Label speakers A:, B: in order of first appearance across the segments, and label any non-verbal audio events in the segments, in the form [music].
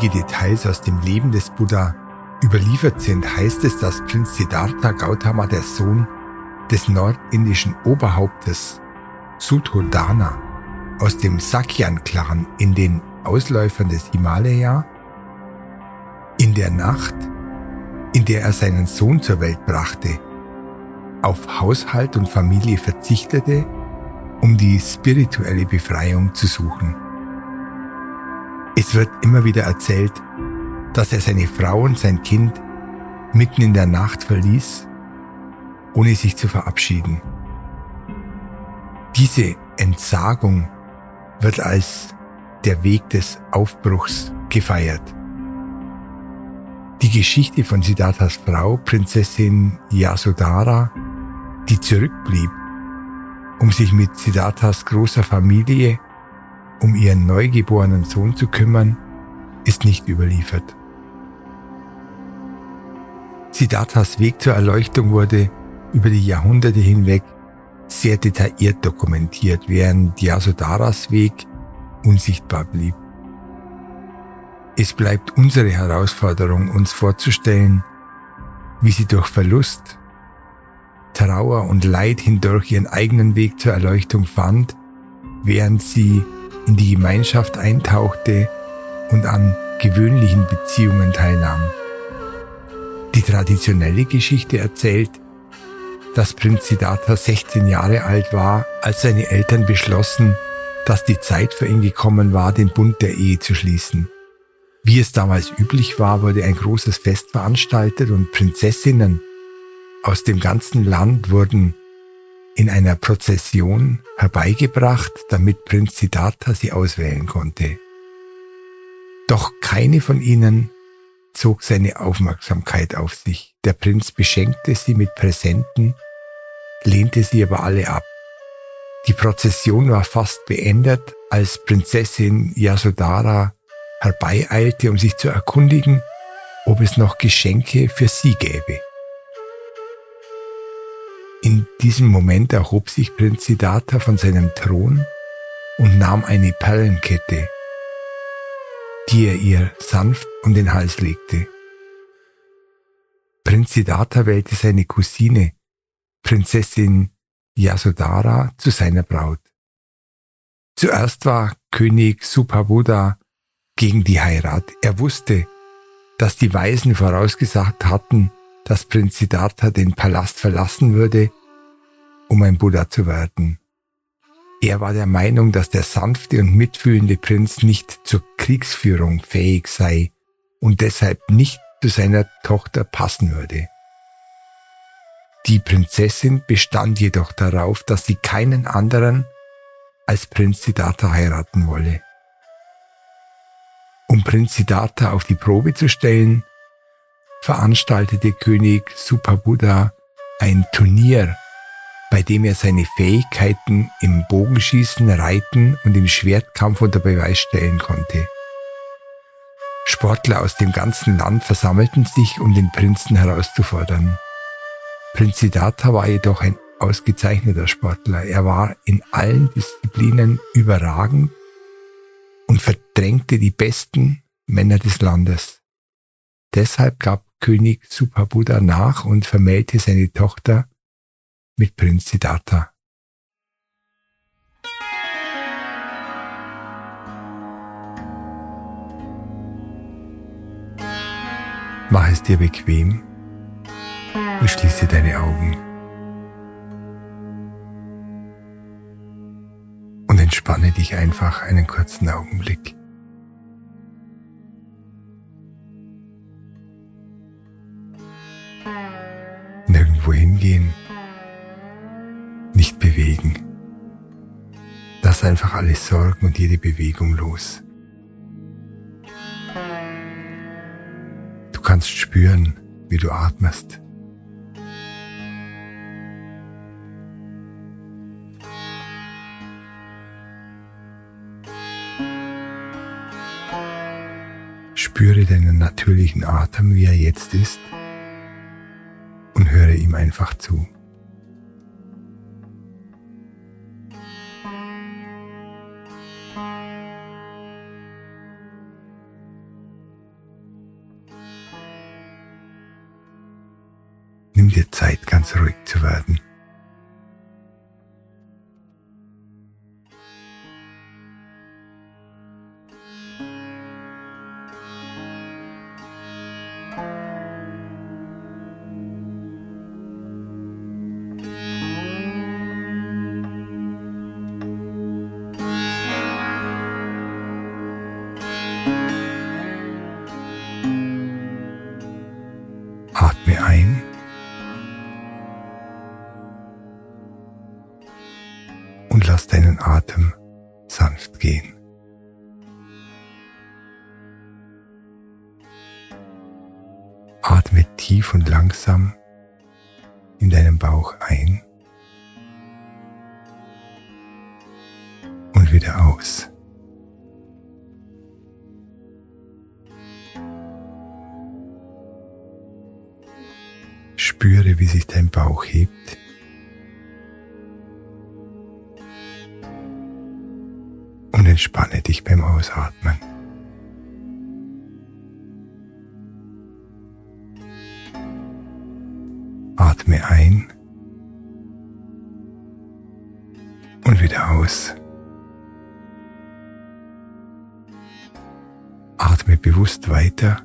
A: einige Details aus dem Leben des Buddha überliefert sind, heißt es, dass Prinz Siddhartha Gautama der Sohn des nordindischen Oberhauptes Suddhodana aus dem Sakyan-Clan in den Ausläufern des Himalaya in der Nacht, in der er seinen Sohn zur Welt brachte, auf Haushalt und Familie verzichtete, um die spirituelle Befreiung zu suchen. Es wird immer wieder erzählt, dass er seine Frau und sein Kind mitten in der Nacht verließ, ohne sich zu verabschieden. Diese Entsagung wird als der Weg des Aufbruchs gefeiert. Die Geschichte von Siddharthas Frau, Prinzessin Yasodhara, die zurückblieb, um sich mit Siddharthas großer Familie um ihren neugeborenen Sohn zu kümmern, ist nicht überliefert. Siddharthas Weg zur Erleuchtung wurde über die Jahrhunderte hinweg sehr detailliert dokumentiert, während Yasodharas Weg unsichtbar blieb. Es bleibt unsere Herausforderung, uns vorzustellen, wie sie durch Verlust, Trauer und Leid hindurch ihren eigenen Weg zur Erleuchtung fand, während sie in die Gemeinschaft eintauchte und an gewöhnlichen Beziehungen teilnahm. Die traditionelle Geschichte erzählt, dass Prinz Siddhartha 16 Jahre alt war, als seine Eltern beschlossen, dass die Zeit für ihn gekommen war, den Bund der Ehe zu schließen. Wie es damals üblich war, wurde ein großes Fest veranstaltet und Prinzessinnen aus dem ganzen Land wurden in einer Prozession herbeigebracht, damit Prinz Siddhartha sie auswählen konnte. Doch keine von ihnen zog seine Aufmerksamkeit auf sich. Der Prinz beschenkte sie mit Präsenten, lehnte sie aber alle ab. Die Prozession war fast beendet, als Prinzessin Yasodhara herbeieilte, um sich zu erkundigen, ob es noch Geschenke für sie gäbe. In diesem Moment erhob sich Prinz Siddhartha von seinem Thron und nahm eine Perlenkette, die er ihr sanft um den Hals legte. Prinz Siddhartha wählte seine Cousine, Prinzessin Yasodhara, zu seiner Braut. Zuerst war König Supabuddha gegen die Heirat. Er wusste, dass die Weisen vorausgesagt hatten, dass Prinz Siddhartha den Palast verlassen würde, um ein Buddha zu werden. Er war der Meinung, dass der sanfte und mitfühlende Prinz nicht zur Kriegsführung fähig sei und deshalb nicht zu seiner Tochter passen würde. Die Prinzessin bestand jedoch darauf, dass sie keinen anderen als Prinz Siddhartha heiraten wolle. Um Prinz Siddhartha auf die Probe zu stellen, veranstaltete König Supabuddha ein Turnier, bei dem er seine Fähigkeiten im Bogenschießen, Reiten und im Schwertkampf unter Beweis stellen konnte. Sportler aus dem ganzen Land versammelten sich, um den Prinzen herauszufordern. Prinz Siddhartha war jedoch ein ausgezeichneter Sportler. Er war in allen Disziplinen überragend und verdrängte die besten Männer des Landes. Deshalb gab König Supabuddha nach und vermählte seine Tochter mit Prinz Siddhartha. Mach es dir bequem und schließe deine Augen. Und entspanne dich einfach einen kurzen Augenblick. Nirgendwo hingehen, nicht bewegen. Lass einfach alle Sorgen und jede Bewegung los. Du kannst spüren, wie du atmest. Spüre deinen natürlichen Atem, wie er jetzt ist, höre ihm einfach zu. Nimm dir Zeit, ganz ruhig zu werden. Und langsam in deinem Bauch ein und wieder aus. Spüre, wie sich dein Bauch hebt. Und entspanne dich beim Ausatmen. Ein und wieder aus. Atme bewusst weiter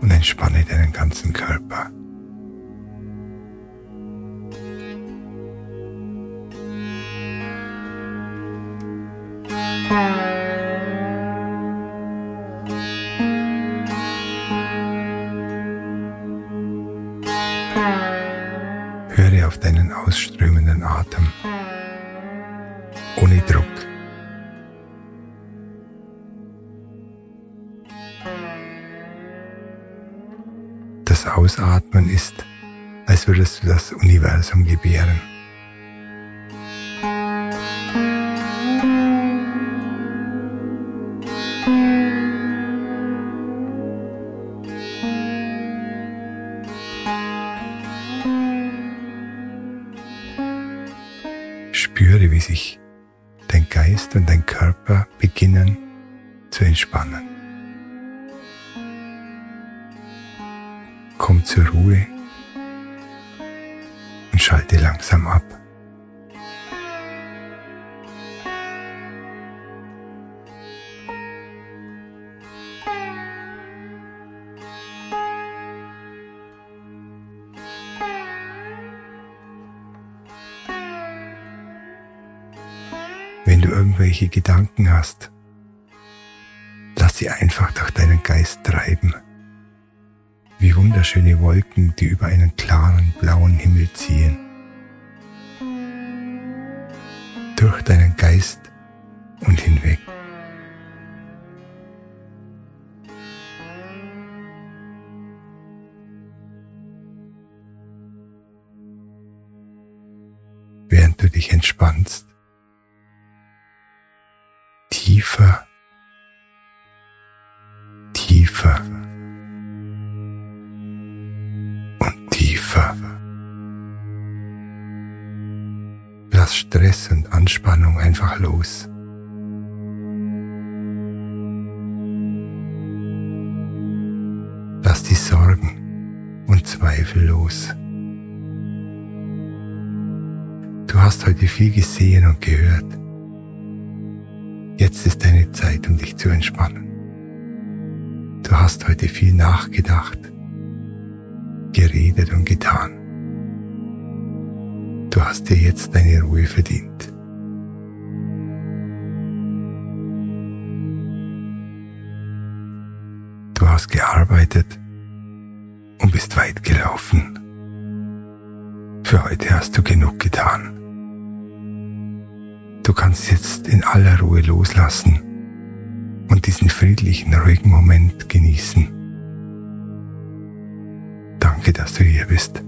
A: und entspanne deinen ganzen Körper. ausströmenden Ausatmen ist, als würdest du das Universum gebären. Spüre, wie sich dein Geist und dein Körper beginnen zu entspannen. Komm zur Ruhe und schalte langsam ab. Wenn du irgendwelche Gedanken hast, lass sie einfach durch deinen Geist treiben, wie wunderschöne Wolken, die über einen klaren blauen Himmel ziehen. Durch deinen Geist und hinweg. Während du dich entspannst, tiefer, tiefer Stress und Anspannung einfach los. Lass die Sorgen und Zweifel los. Du hast heute viel gesehen und gehört. Jetzt ist deine Zeit, um dich zu entspannen. Du hast heute viel nachgedacht, geredet und getan. Du hast dir jetzt deine Ruhe verdient. Du hast gearbeitet und bist weit gelaufen. Für heute hast du genug getan. Du kannst jetzt in aller Ruhe loslassen und diesen friedlichen, ruhigen Moment genießen. Danke, dass du hier bist.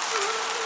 A: Thank [laughs] you.